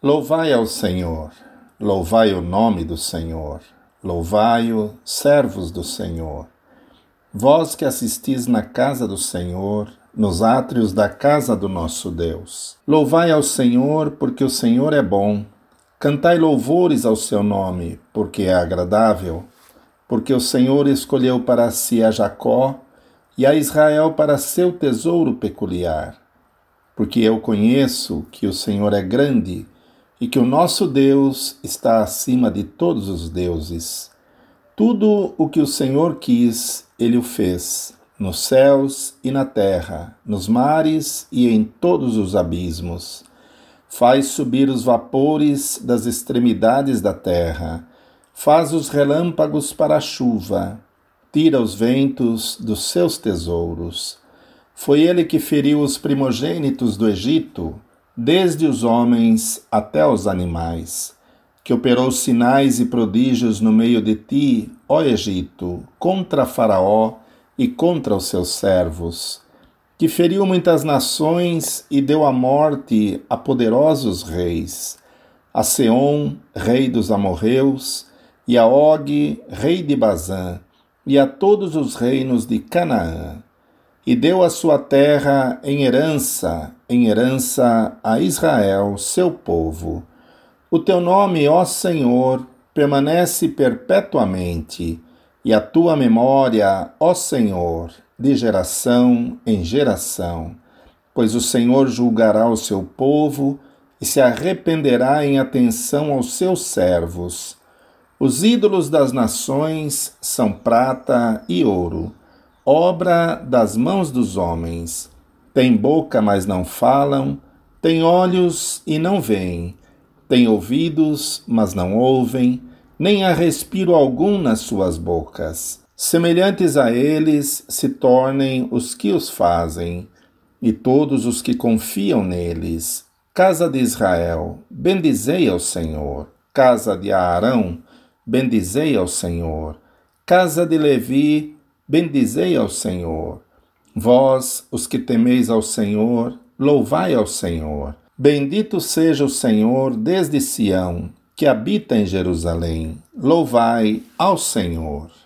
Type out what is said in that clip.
Louvai ao Senhor, louvai o nome do Senhor, louvai-o, servos do Senhor. Vós que assistis na casa do Senhor, nos átrios da casa do nosso Deus. Louvai ao Senhor, porque o Senhor é bom. Cantai louvores ao seu nome, porque é agradável. Porque o Senhor escolheu para si a Jacó e a Israel para seu tesouro peculiar. Porque eu conheço que o Senhor é grande e que o nosso Deus está acima de todos os deuses. Tudo o que o Senhor quis, ele o fez, nos céus e na terra, nos mares e em todos os abismos. Faz subir os vapores das extremidades da terra, faz os relâmpagos para a chuva, tira os ventos dos seus tesouros. Foi ele que feriu os primogênitos do Egito, desde os homens até os animais, que operou sinais e prodígios no meio de ti, ó Egito, contra Faraó e contra os seus servos, que feriu muitas nações e deu a morte a poderosos reis, a Seom, rei dos amorreus, e a Og, rei de Bazã, e a todos os reinos de Canaã e deu a sua terra em herança, em herança a Israel, seu povo. O teu nome, ó Senhor, permanece perpetuamente, e a tua memória, ó Senhor, de geração em geração. Pois o Senhor julgará o seu povo e se arrependerá em atenção aos seus servos. Os ídolos das nações são prata e ouro obra das mãos dos homens. Tem boca, mas não falam, tem olhos e não veem, tem ouvidos, mas não ouvem, nem há respiro algum nas suas bocas. Semelhantes a eles se tornem os que os fazem, e todos os que confiam neles. Casa de Israel, bendizei ao Senhor. Casa de Arão, bendizei ao Senhor. Casa de Levi, Bendizei ao Senhor. Vós, os que temeis ao Senhor, louvai ao Senhor. Bendito seja o Senhor desde Sião, que habita em Jerusalém. Louvai ao Senhor.